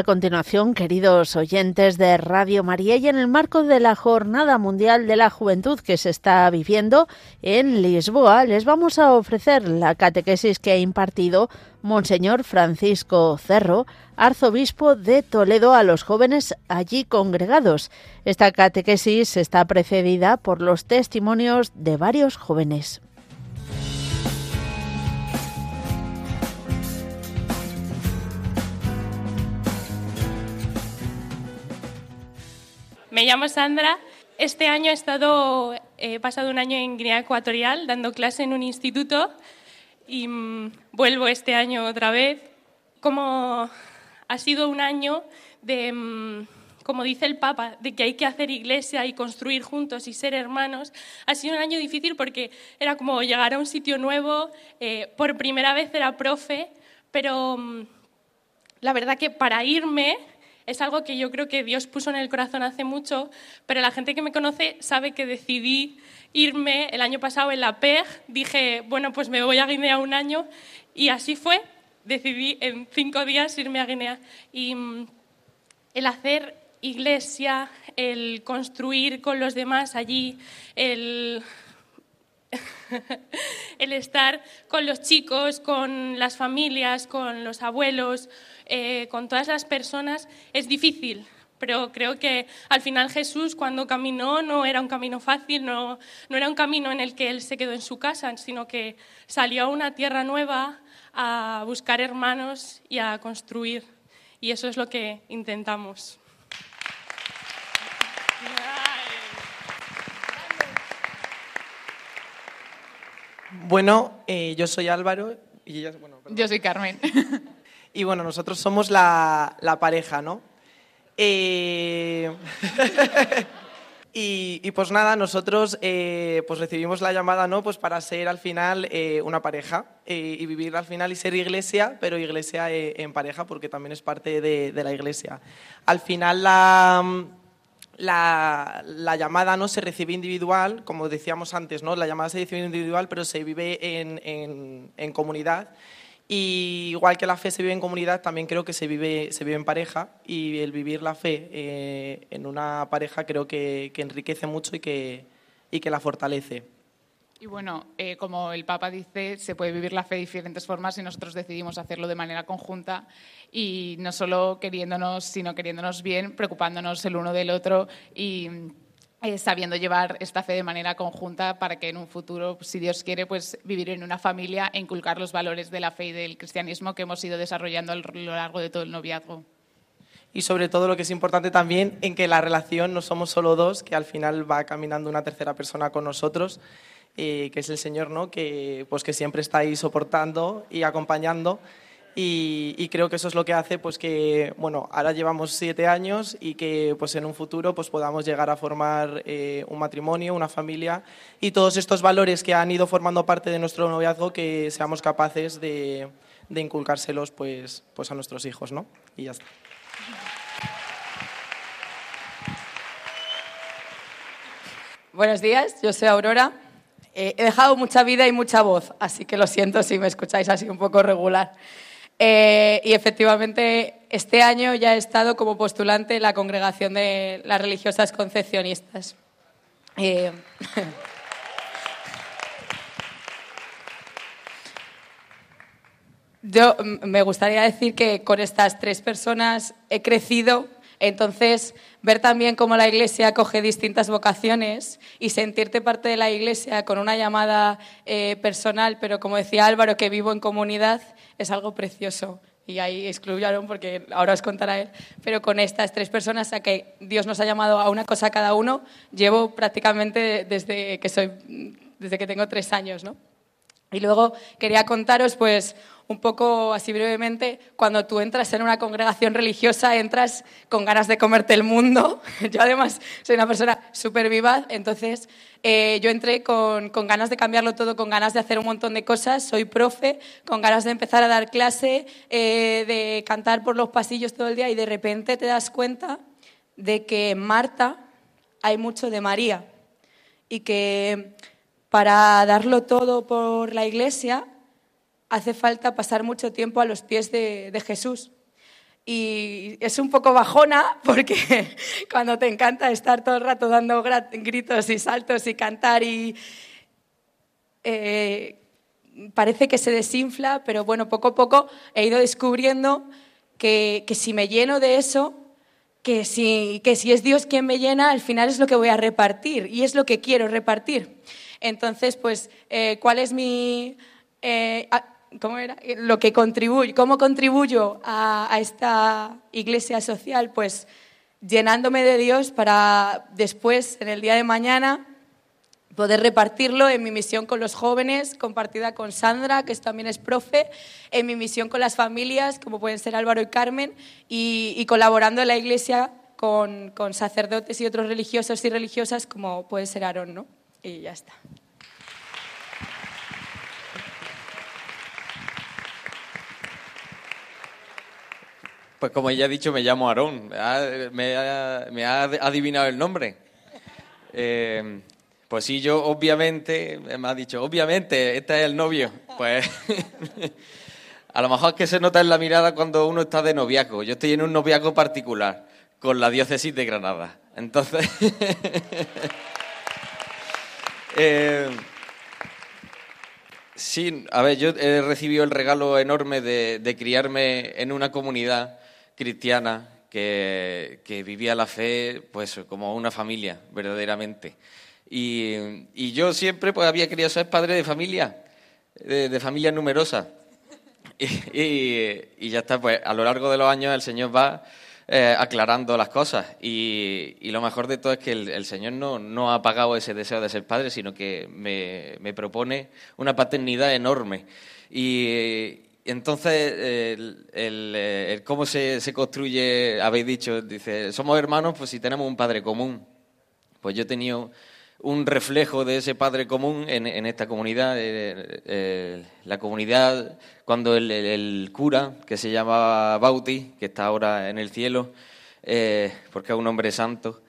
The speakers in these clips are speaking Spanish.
A continuación, queridos oyentes de Radio María, y en el marco de la Jornada Mundial de la Juventud que se está viviendo en Lisboa, les vamos a ofrecer la catequesis que ha impartido Monseñor Francisco Cerro, arzobispo de Toledo, a los jóvenes allí congregados. Esta catequesis está precedida por los testimonios de varios jóvenes. Me llamo Sandra. Este año he pasado un año en Guinea Ecuatorial dando clase en un instituto y mm, vuelvo este año otra vez. Como ha sido un año de, mm, como dice el Papa, de que hay que hacer iglesia y construir juntos y ser hermanos, ha sido un año difícil porque era como llegar a un sitio nuevo, eh, por primera vez era profe, pero mm, la verdad que para irme es algo que yo creo que Dios puso en el corazón hace mucho, pero la gente que me conoce sabe que decidí irme el año pasado en la PEG, dije, bueno, pues me voy a Guinea un año y así fue, decidí en cinco días irme a Guinea. Y mm, el hacer iglesia, el construir con los demás allí, el el estar con los chicos, con las familias, con los abuelos, eh, con todas las personas, es difícil. Pero creo que al final Jesús cuando caminó no era un camino fácil, no, no era un camino en el que él se quedó en su casa, sino que salió a una tierra nueva a buscar hermanos y a construir. Y eso es lo que intentamos. Bueno, eh, yo soy Álvaro y ella, bueno, Yo soy Carmen. Y bueno, nosotros somos la, la pareja, ¿no? Eh... y, y, pues nada, nosotros eh, pues recibimos la llamada, ¿no? Pues para ser al final una pareja y vivir al final y ser iglesia, pero iglesia en pareja porque también es parte de, de la iglesia. Al final la la, la, llamada no se recibe individual, como decíamos antes, ¿no? la llamada se recibe individual, pero se vive en, en, en, comunidad. Y igual que la fe se vive en comunidad, también creo que se vive, se vive en pareja y el vivir la fe eh, en una pareja creo que, que enriquece mucho y que, y que la fortalece. Y bueno, eh, como el Papa dice, se puede vivir la fe de diferentes formas y nosotros decidimos hacerlo de manera conjunta y no solo queriéndonos, sino queriéndonos bien, preocupándonos el uno del otro y eh, sabiendo llevar esta fe de manera conjunta para que en un futuro, si Dios quiere, pues vivir en una familia e inculcar los valores de la fe y del cristianismo que hemos ido desarrollando a lo largo de todo el noviazgo. Y sobre todo lo que es importante también en que la relación no somos solo dos, que al final va caminando una tercera persona con nosotros que es el Señor, ¿no? que, pues, que siempre está ahí soportando y acompañando. Y, y, creo que eso es lo que hace pues que bueno ahora llevamos siete años y que pues en un futuro pues podamos llegar a formar eh, un matrimonio una familia y todos estos valores que han ido formando parte de nuestro noviazgo que seamos capaces de, de inculcárselos pues pues a nuestros hijos no y ya está buenos días yo soy Aurora eh, he dejado mucha vida y mucha voz, así que lo siento si me escucháis así un poco regular. Eh, y efectivamente, este año ya he estado como postulante en la congregación de las religiosas concepcionistas. Eh, yo me gustaría decir que con estas tres personas he crecido entonces, ver también cómo la Iglesia acoge distintas vocaciones y sentirte parte de la Iglesia con una llamada eh, personal, pero como decía Álvaro, que vivo en comunidad, es algo precioso. Y ahí excluyeron porque ahora os contará él. Pero con estas tres personas a que Dios nos ha llamado a una cosa cada uno, llevo prácticamente desde que, soy, desde que tengo tres años. ¿no? Y luego quería contaros pues un poco así brevemente, cuando tú entras en una congregación religiosa, entras con ganas de comerte el mundo. Yo además soy una persona súper vivaz, entonces eh, yo entré con, con, ganas de cambiarlo todo, con ganas de hacer un montón de cosas. Soy profe, con ganas de empezar a dar clase, eh, de cantar por los pasillos todo el día y de repente te das cuenta de que en Marta hay mucho de María y que para darlo todo por la iglesia hace falta pasar mucho tiempo a los pies de, Jesús. y es un poco bajona porque cuando te encanta estar todo el rato dando gritos y saltos y cantar y eh, parece que se desinfla, pero bueno, poco a poco he ido descubriendo que, que si me lleno de eso, que si, que si es Dios quien me llena, al final es lo que voy a repartir y es lo que quiero repartir. Entonces, pues, eh, ¿cuál es mi... Eh, ¿Cómo era? Lo que contribuye, ¿Cómo contribuyo a, a esta iglesia social? Pues llenándome de Dios para después, en el día de mañana, poder repartirlo en mi misión con los jóvenes, compartida con Sandra, que también es profe, en mi misión con las familias, como pueden ser Álvaro y Carmen, y, colaborando en la iglesia con, con, sacerdotes y otros religiosos y religiosas, como puede ser Aarón, ¿no? Y ya está. Pues como ya he dicho, me llamo Aarón. Me ha, me ha adivinado el nombre. Eh, pues sí, yo obviamente, me ha dicho, obviamente, este es el novio. Pues a lo mejor es que se nota en la mirada cuando uno está de noviazgo. Yo estoy en un noviazgo particular con la diócesis de Granada. Entonces, eh, sí, a ver, yo he recibido el regalo enorme de, criarme en una comunidad cristiana que, vivía la fe pues como una familia, verdaderamente. Y, yo siempre pues, había querido ser padre de familia, de, familia numerosa. Y, ya está, pues a lo largo de los años el Señor va eh, aclarando las cosas. Y, lo mejor de todo es que el, Señor no, no, ha apagado ese deseo de ser padre, sino que me, me propone una paternidad enorme. Y, entonces, el, cómo se, construye, habéis dicho, dice, somos hermanos, pues si tenemos un padre común. Pues yo he tenido un reflejo de ese padre común en, esta comunidad. Eh, eh, la comunidad, cuando el, cura, que se llamaba Bauti, que está ahora en el cielo, eh, porque es un hombre santo,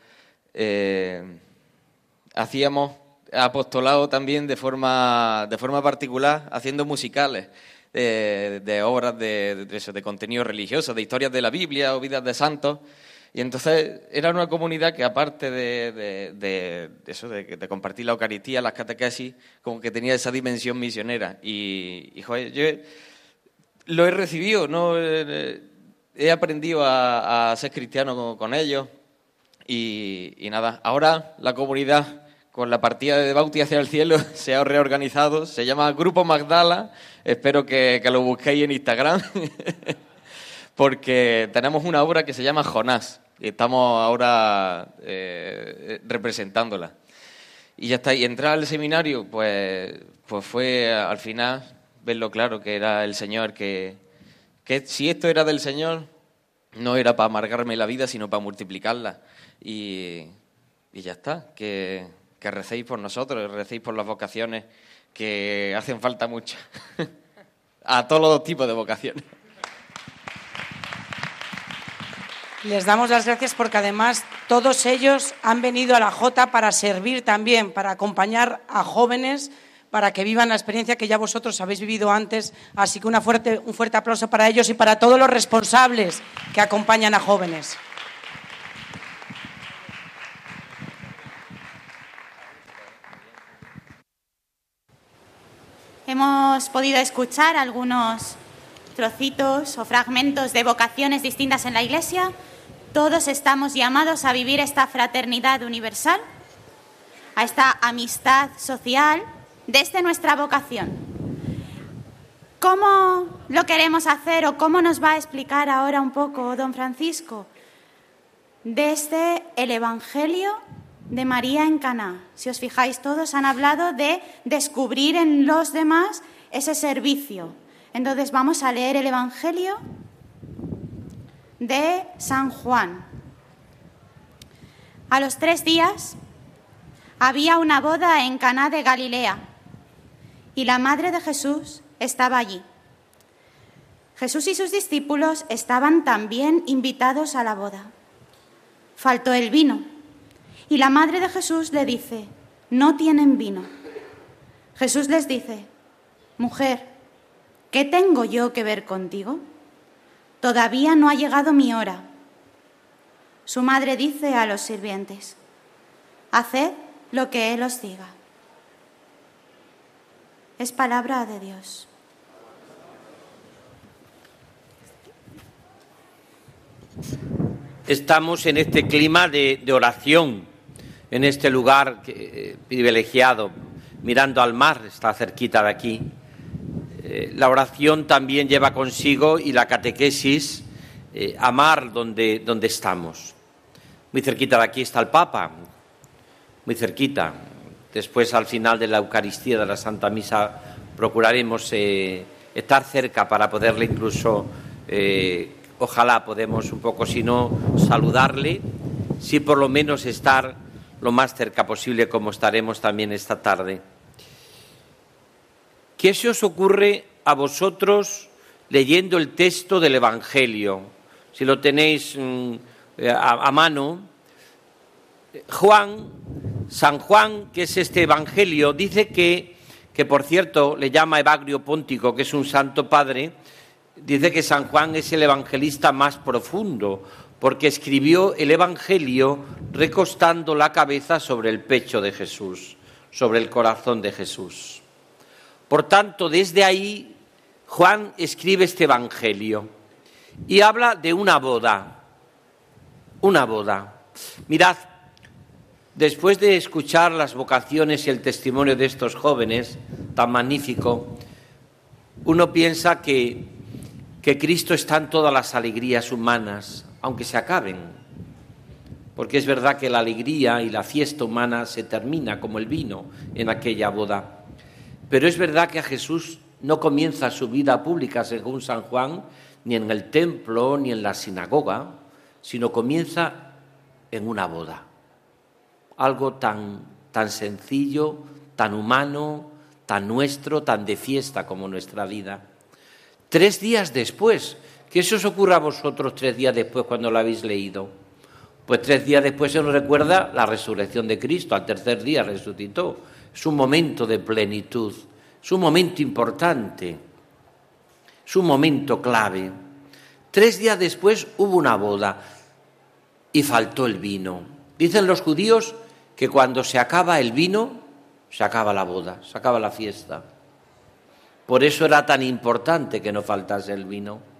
hacíamos apostolado también de forma, de forma particular, haciendo musicales. De, obras de, de contenido religioso, de historias de la Biblia o vidas de santos, y entonces era una comunidad que aparte de, eso, de, compartir la Eucaristía, las catequesis, como que tenía esa dimensión misionera. Y, yo lo he recibido, ¿no? he aprendido a, ser cristiano con, ellos. Y, nada, ahora la comunidad con la partida de Bauti hacia el cielo se ha reorganizado, se llama Grupo Magdala, espero que, que lo busquéis en Instagram. porque tenemos una obra que se llama Jonás y estamos ahora eh, representándola. Y ya está, y entrar al seminario, pues, pues fue al final verlo claro que era el Señor, que, que si esto era del Señor, no era para amargarme la vida, sino para multiplicarla. Y, y ya está, que, que recéis por nosotros, recéis por las vocaciones, que hacen falta muchas. A todos los tipos de vocaciones. Les damos las gracias porque además todos ellos han venido a la Jota para servir también, para acompañar a jóvenes, para que vivan la experiencia que ya vosotros habéis vivido antes. Así que una fuerte, un fuerte aplauso para ellos y para todos los responsables que acompañan a jóvenes. Hemos podido escuchar algunos trocitos o fragmentos de vocaciones distintas en la Iglesia todos estamos llamados a vivir esta fraternidad universal, a esta amistad social desde nuestra vocación. ¿Cómo lo queremos hacer o cómo nos va a explicar ahora un poco don Francisco? Desde el Evangelio de María en Caná. Si os fijáis, todos han hablado de descubrir en los demás ese servicio. Entonces vamos a leer el Evangelio de San Juan. A los tres días había una boda en Caná de Galilea y la madre de Jesús estaba allí. Jesús y sus discípulos estaban también invitados a la boda. Faltó el vino y la madre de Jesús le dice, no tienen vino. Jesús les dice, mujer, ¿qué tengo yo que ver contigo? todavía no ha llegado mi hora. Su madre dice a los sirvientes, haced lo que Él os diga. Es palabra de Dios. Estamos en este clima de, oración, en este lugar eh, privilegiado, mirando al mar, está cerquita de aquí. Eh, la oración también lleva consigo y la catequesis eh, amar donde, donde estamos. Muy cerquita de aquí está el Papa, muy cerquita. Después, al final de la Eucaristía de la Santa Misa, procuraremos estar cerca para poderle incluso, ojalá podemos un poco, si no, saludarle, si por lo menos estar lo más cerca posible como estaremos también esta tarde. ¿Qué se os ocurre a vosotros leyendo el texto del Evangelio? Si lo tenéis mm, eh, a, mano, Juan, San Juan, que es este Evangelio, dice que, que por cierto le llama Evagrio Póntico, que es un santo padre, dice que San Juan es el evangelista más profundo, porque escribió el Evangelio recostando la cabeza sobre el pecho de Jesús, sobre el corazón de Jesús. Por tanto, desde ahí Juan escribe este Evangelio y habla de una boda, una boda. Mirad, después de escuchar las vocaciones y el testimonio de estos jóvenes, tan magnífico, uno piensa que, que Cristo está en todas las alegrías humanas, aunque se acaben. Porque es verdad que la alegría y la fiesta humana se termina como el vino en aquella boda. Pero es verdad que a Jesús no comienza su vida pública, según San Juan, ni en el templo, ni en la sinagoga, sino comienza en una boda. Algo tan, tan sencillo, tan humano, tan nuestro, tan de fiesta como nuestra vida. Tres días después, ¿qué se os ocurre a vosotros tres días después cuando lo habéis leído? Pues tres días después se nos recuerda la resurrección de Cristo, al tercer día resucitó. Es un momento de plenitud, es un momento importante, es un momento clave. Tres días después hubo una boda y faltó el vino. Dicen los judíos que cuando se acaba el vino, se acaba la boda, se acaba la fiesta. Por eso era tan importante que no faltase el vino.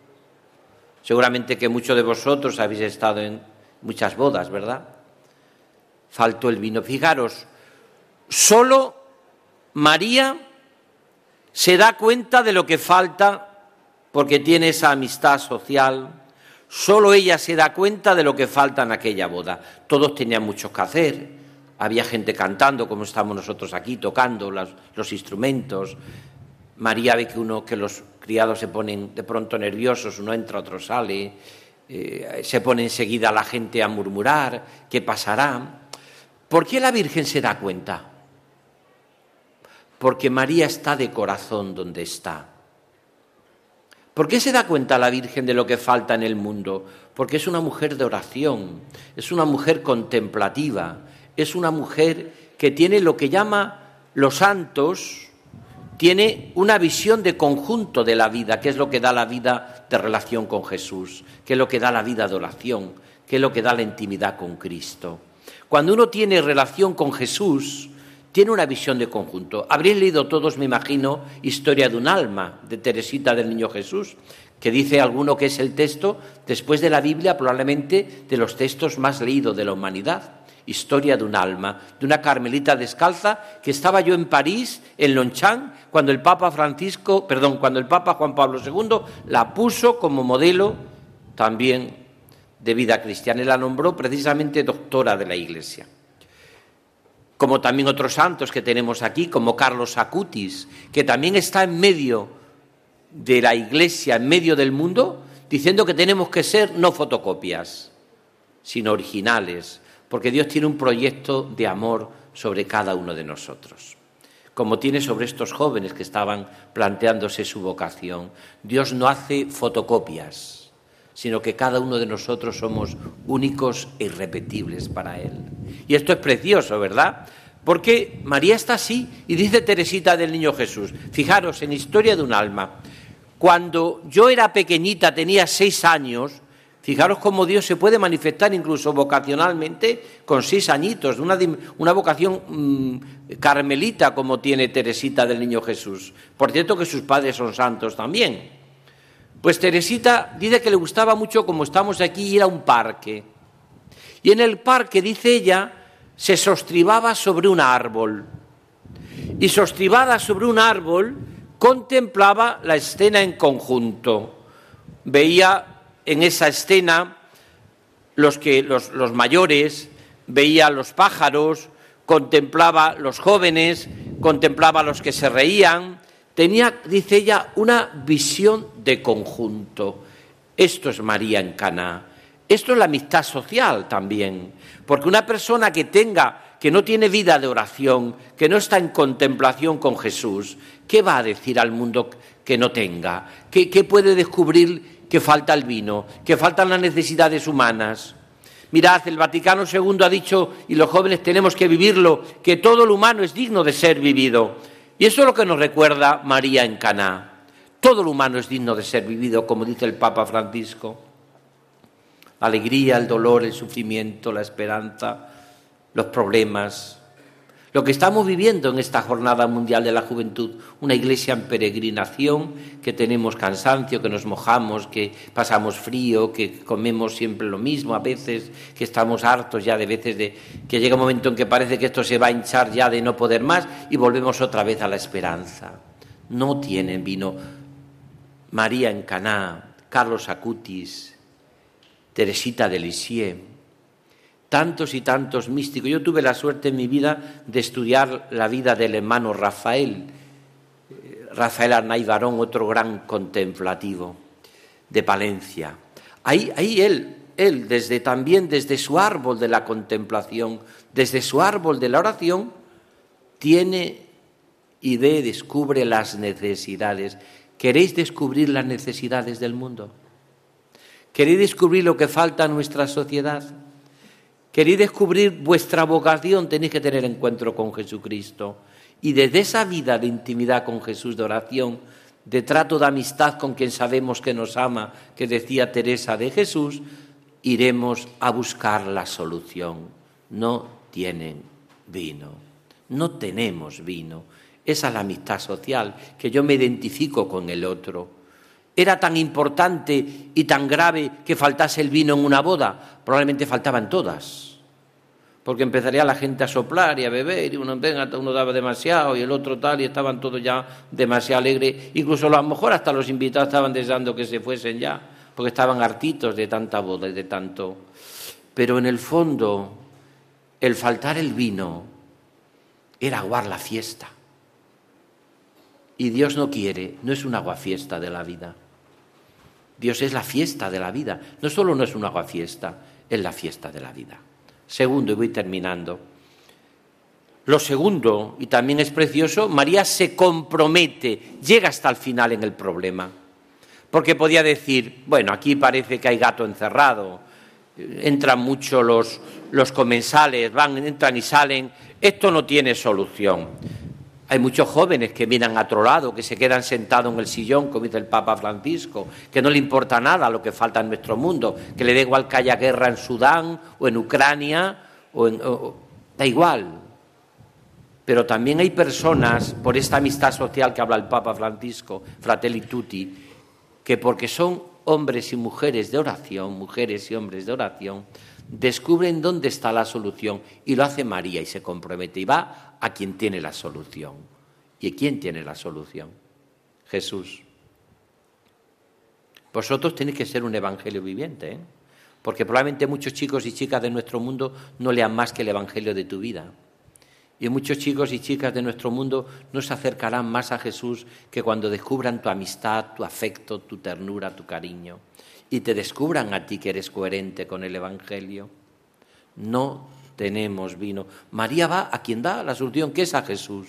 Seguramente que muchos de vosotros habéis estado en muchas bodas, ¿verdad? Faltó el vino. Fijaros, Solo María se da cuenta de lo que falta porque tiene esa amistad social. Solo ella se da cuenta de lo que falta en aquella boda. Todos tenían mucho que hacer. Había gente cantando, como estamos nosotros aquí, tocando los, instrumentos. María ve que uno, que los criados se ponen de pronto nerviosos, uno entra, otro sale. Eh, se pone enseguida la gente a murmurar, ¿qué pasará? ¿Por qué la Virgen se da cuenta? porque María está de corazón donde está. ¿Por qué se da cuenta la Virgen de lo que falta en el mundo? Porque es una mujer de oración, es una mujer contemplativa, es una mujer que tiene lo que llama los santos, tiene una visión de conjunto de la vida, que es lo que da la vida de relación con Jesús, que es lo que da la vida de oración, que es lo que da la intimidad con Cristo. Cuando uno tiene relación con Jesús, tiene una visión de conjunto. Habréis leído todos, me imagino, Historia de un alma, de Teresita del Niño Jesús, que dice alguno que es el texto, después de la Biblia, probablemente de los textos más leídos de la humanidad. Historia de un alma, de una carmelita descalza que estaba yo en París, en Longchamp, cuando el Papa Francisco, perdón, cuando el Papa Juan Pablo II la puso como modelo también de vida cristiana y la nombró precisamente doctora de la Iglesia. Como también otros santos que tenemos aquí, como Carlos Acutis, que también está en medio de la Iglesia, en medio del mundo, diciendo que tenemos que ser no fotocopias, sino originales, porque Dios tiene un proyecto de amor sobre cada uno de nosotros, como tiene sobre estos jóvenes que estaban planteándose su vocación. Dios no hace fotocopias, sino que cada uno de nosotros somos únicos e irrepetibles para Él. Y esto es precioso, ¿verdad? Porque María está así y dice Teresita del Niño Jesús, fijaros en Historia de un alma, Cuando yo era pequeñita, tenía seis años, fijaros cómo Dios se puede manifestar incluso vocacionalmente con seis añitos, una, una vocación mm, carmelita como tiene Teresita del Niño Jesús. Por cierto que sus padres son santos también. Pues Teresita dice que le gustaba mucho, como estamos aquí, ir a un parque. Y en el parque, dice ella, se sostribaba sobre un árbol. Y sostribada sobre un árbol, contemplaba la escena en conjunto. Veía en esa escena los, que, los, mayores, veía los pájaros, contemplaba los jóvenes, contemplaba los que se reían. Tenía, dice ella, una visión de conjunto. Esto es María en Cana. Esto es la amistad social también, porque una persona que tenga que no tiene vida de oración, que no está en contemplación con Jesús, ¿qué va a decir al mundo que no tenga? ¿Qué, qué puede descubrir que falta el vino, que faltan las necesidades humanas? Mirad, el Vaticano II ha dicho, y los jóvenes tenemos que vivirlo, que todo lo humano es digno de ser vivido. Y eso es lo que nos recuerda María en Caná. Todo lo humano es digno de ser vivido, como dice el Papa Francisco la alegría, el dolor, el sufrimiento, la esperanza, los problemas. Lo que estamos viviendo en esta Jornada Mundial de la Juventud, una iglesia en peregrinación, que tenemos cansancio, que nos mojamos, que pasamos frío, que comemos siempre lo mismo a veces, que estamos hartos ya de veces de que llega un momento en que parece que esto se va a hinchar ya de no poder más y volvemos otra vez a la esperanza. No tienen vino. María en Caná, Carlos Acutis, Teresita de Lisieux, tantos y tantos místicos. Yo tuve la suerte en mi vida de estudiar la vida del hermano Rafael, Rafael Arnay Barón, otro gran contemplativo de Palencia. Ahí, ahí él, él, desde también desde su árbol de la contemplación, desde su árbol de la oración, tiene y ve, descubre las necesidades. ¿Queréis descubrir las necesidades del mundo? ¿Queréis descubrir lo que falta en nuestra sociedad? ¿Queréis descubrir vuestra vocación? Tenéis que tener encuentro con Jesucristo. Y desde esa vida de intimidad con Jesús, de oración, de trato de amistad con quien sabemos que nos ama, que decía Teresa de Jesús, iremos a buscar la solución. No tienen vino, no tenemos vino. Esa es la amistad social, que yo me identifico con el otro era tan importante y tan grave que faltase el vino en una boda? Probablemente faltaban todas. Porque empezaría la gente a soplar y a beber, y uno, venga, uno daba demasiado y el otro tal, y estaban todos ya demasiado alegres. Incluso a lo mejor hasta los invitados estaban deseando que se fuesen ya, porque estaban hartitos de tanta boda y de tanto. Pero en el fondo, el faltar el vino era aguar la fiesta. Y Dios no quiere, no es una fiesta de la vida. Dios es la fiesta de la vida. No solo no es una fiesta, es la fiesta de la vida. Segundo, y voy terminando. Lo segundo, y también es precioso, María se compromete, llega hasta el final en el problema. Porque podía decir, bueno, aquí parece que hay gato encerrado, entran mucho los, los comensales, van, entran y salen, esto no tiene solución. Hay muchos jóvenes que miran a otro lado, que se quedan sentados en el sillón, como dice el Papa Francisco, que no le importa nada lo que falta en nuestro mundo, que le da igual que haya guerra en Sudán o en Ucrania, o en, da igual. Pero también hay personas, por esta amistad social que habla el Papa Francisco, Fratelli Tutti, que porque son hombres y mujeres de oración, mujeres y hombres de oración, descubren dónde está la solución y lo hace María y se compromete y va a quien tiene la solución. ¿Y quién tiene la solución? Jesús. Vosotros tenéis que ser un evangelio viviente, ¿eh? porque probablemente muchos chicos y chicas de nuestro mundo no lean más que el evangelio de tu vida. Y muchos chicos y chicas de nuestro mundo no se acercarán más a Jesús que cuando descubran tu amistad, tu afecto, tu ternura, tu cariño y te descubran a ti que eres coherente con el Evangelio. No tenemos vino. María va a quien da la solución, que es a Jesús.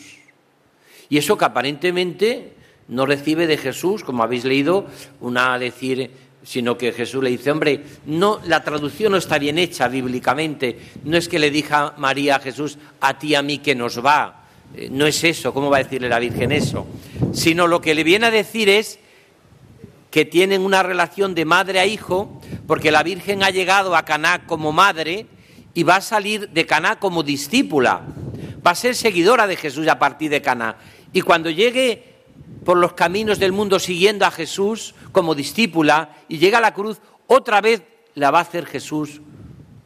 Y eso que aparentemente no recibe de Jesús, como habéis leído, una decir, sino que Jesús le dice, hombre, no, la traducción no está bien hecha bíblicamente. No es que le diga María a Jesús, a ti a mí que nos va. Eh, no es eso, ¿cómo va a decirle la Virgen eso? Sino lo que le viene a decir es, que tienen una relación de madre a hijo, porque la Virgen ha llegado a Caná como madre y va a salir de Caná como discípula. Va a ser seguidora de Jesús a partir de Caná. Y cuando llegue por los caminos del mundo siguiendo a Jesús como discípula y llega a la cruz, otra vez la va a hacer Jesús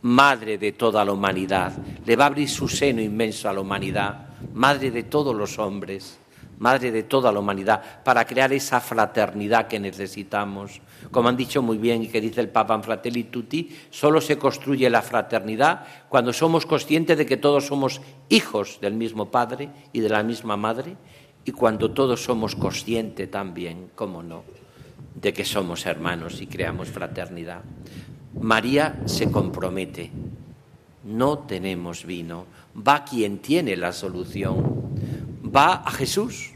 madre de toda la humanidad. Le va a abrir su seno inmenso a la humanidad, madre de todos los hombres, madre de toda la humanidad, para crear esa fraternidad que necesitamos. Como han dicho muy bien y que dice el Papa en Fratelli Tutti, solo se construye la fraternidad cuando somos conscientes de que todos somos hijos del mismo Padre y de la misma Madre y cuando todos somos conscientes también, cómo no, de que somos hermanos y creamos fraternidad. María se compromete, no tenemos vino, va quien tiene la solución, va a Jesús.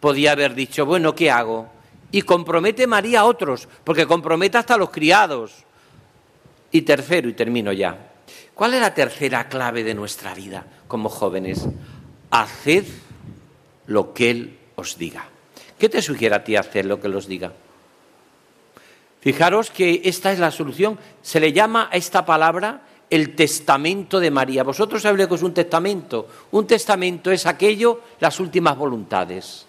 Podía haber dicho, bueno, ¿qué hago? Y compromete María a otros, porque compromete hasta a los criados. Y tercero, y termino ya, ¿cuál es la tercera clave de nuestra vida como jóvenes? Haced lo que Él os diga. ¿Qué te sugiere a ti hacer lo que Él os diga? Fijaros que esta es la solución. Se le llama a esta palabra el testamento de María. Vosotros sabéis lo que es un testamento. Un testamento es aquello, las últimas voluntades.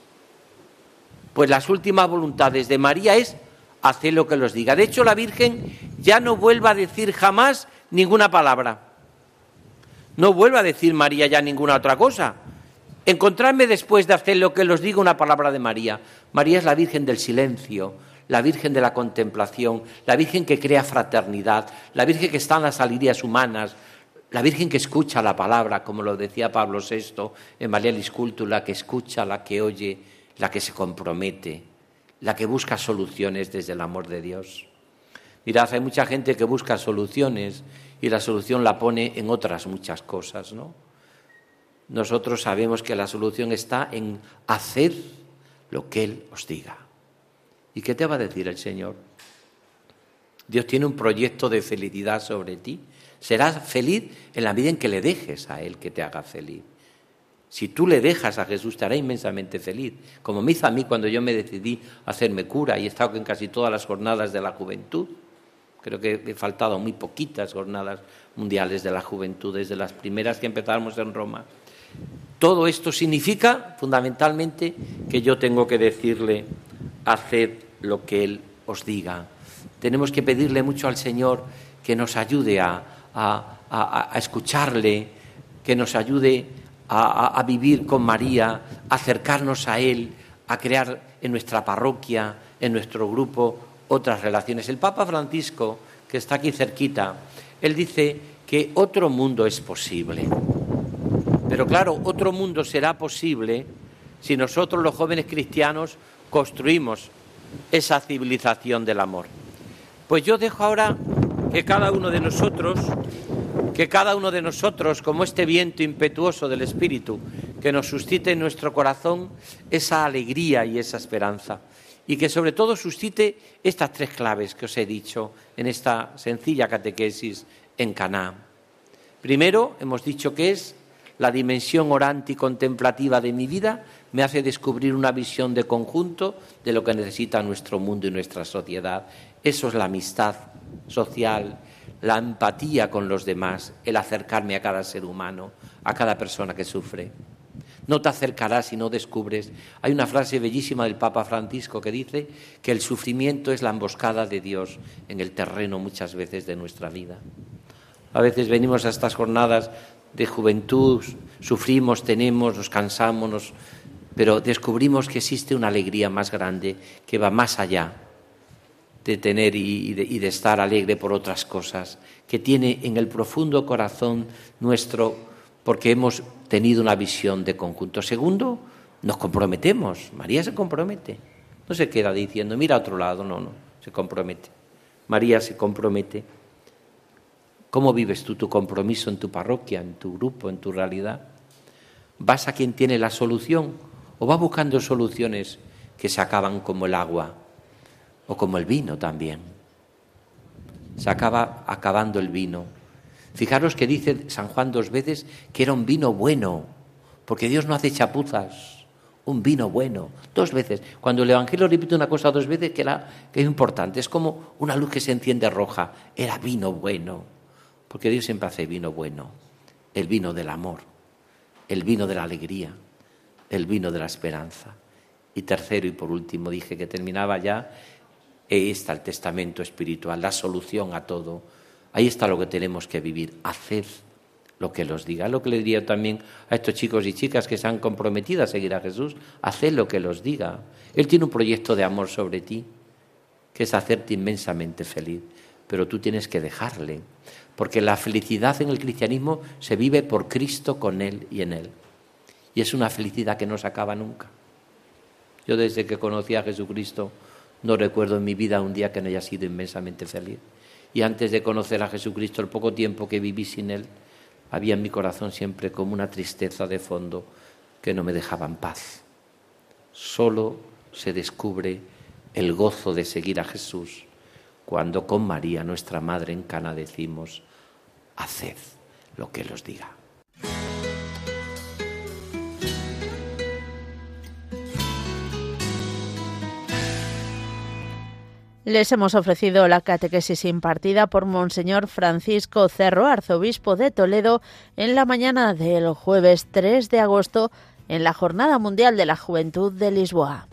Pues las últimas voluntades de María es hacer lo que os diga. De hecho, la Virgen ya no vuelve a decir jamás ninguna palabra. No vuelve a decir María ya ninguna otra cosa. Encontrarme después de hacer lo que os digo una palabra de María. María es la Virgen del silencio, la Virgen de la contemplación, la Virgen que crea fraternidad, la Virgen que está en las alirias humanas, la Virgen que escucha la palabra, como lo decía Pablo VI en María Liscultu, la que escucha, la que oye, la que se compromete, la que busca soluciones desde el amor de Dios. Mirad, hay mucha gente que busca soluciones y la solución la pone en otras muchas cosas, ¿no? nosotros sabemos que la solución está en hacer lo que Él os diga. ¿Y qué te va a decir el Señor? Dios tiene un proyecto de felicidad sobre ti. Serás feliz en la medida en que le dejes a Él que te haga feliz. Si tú le dejas a Jesús, te hará inmensamente feliz. Como me hizo a mí cuando yo me decidí a hacerme cura y he estado en casi todas las jornadas de la juventud. Creo que he faltado muy poquitas jornadas mundiales de la juventud, desde las primeras que empezamos en Roma. Todo esto significa fundamentalmente que yo tengo que decirle, haced lo que Él os diga. Tenemos que pedirle mucho al Señor que nos ayude a, escucharle, que nos ayude a, vivir con María, a acercarnos a Él, a crear en nuestra parroquia, en nuestro grupo, otras relaciones. El Papa Francisco, que está aquí cerquita, él dice que otro mundo es posible. Pero claro, otro mundo será posible si nosotros los jóvenes cristianos construimos esa civilización del amor. Pues yo dejo ahora que cada uno de nosotros, que cada uno de nosotros, como este viento impetuoso del Espíritu, que nos suscite en nuestro corazón esa alegría y esa esperanza. Y que sobre todo suscite estas tres claves que os he dicho en esta sencilla catequesis en Caná. Primero, hemos dicho que es la dimensión orante y contemplativa de mi vida me hace descubrir una visión de conjunto de lo que necesita nuestro mundo y nuestra sociedad. Eso es la amistad social, la empatía con los demás, el acercarme a cada ser humano, a cada persona que sufre. No te acercarás si no descubres. Hay una frase bellísima del Papa Francisco que dice que el sufrimiento es la emboscada de Dios en el terreno muchas veces de nuestra vida. A veces venimos a estas jornadas de juventud, sufrimos, tenemos, nos cansamos, pero descubrimos que existe una alegría más grande que va más allá de tener y de, estar alegre por otras cosas, que tiene en el profundo corazón nuestro, porque hemos tenido una visión de conjunto. Segundo, nos comprometemos. María se compromete. No se queda diciendo, mira a otro lado, no, no, se compromete. María se compromete. ¿Cómo vives tú tu compromiso en tu parroquia, en tu grupo, en tu realidad? ¿Vas a quien tiene la solución o vas buscando soluciones que se acaban como el agua o como el vino también? Se acaba acabando el vino. Fijaros que dice San Juan dos veces que era un vino bueno, porque Dios no hace chapuzas. un vino bueno, dos veces. Cuando el Evangelio repite una cosa dos veces, que, era, que es importante, es como una luz que se enciende roja, era vino bueno, porque Dios siempre hace vino bueno, el vino del amor, el vino de la alegría, el vino de la esperanza. Y tercero y por último dije que terminaba ya, ahí está el testamento espiritual, la solución a todo. Ahí está lo que tenemos que vivir, haced lo que los diga. Lo que le diría también a estos chicos y chicas que se han comprometido a seguir a Jesús, haced lo que los diga. Él tiene un proyecto de amor sobre ti, que es hacerte inmensamente feliz, pero tú tienes que dejarle, porque la felicidad en el cristianismo se vive por Cristo, con Él y en Él. Y es una felicidad que no se acaba nunca. Yo desde que conocí a Jesucristo no recuerdo en mi vida un día que no haya sido inmensamente feliz. Y antes de conocer a Jesucristo, el poco tiempo que viví sin Él, había en mi corazón siempre como una tristeza de fondo que no me dejaba en paz. Solo se descubre el gozo de seguir a Jesús cuando con María, nuestra Madre en Cana, decimos, haced lo que Él os diga. Les hemos ofrecido la catequesis impartida por Monseñor Francisco Cerro, arzobispo de Toledo, en la mañana del jueves 3 de agosto en la Jornada Mundial de la Juventud de Lisboa.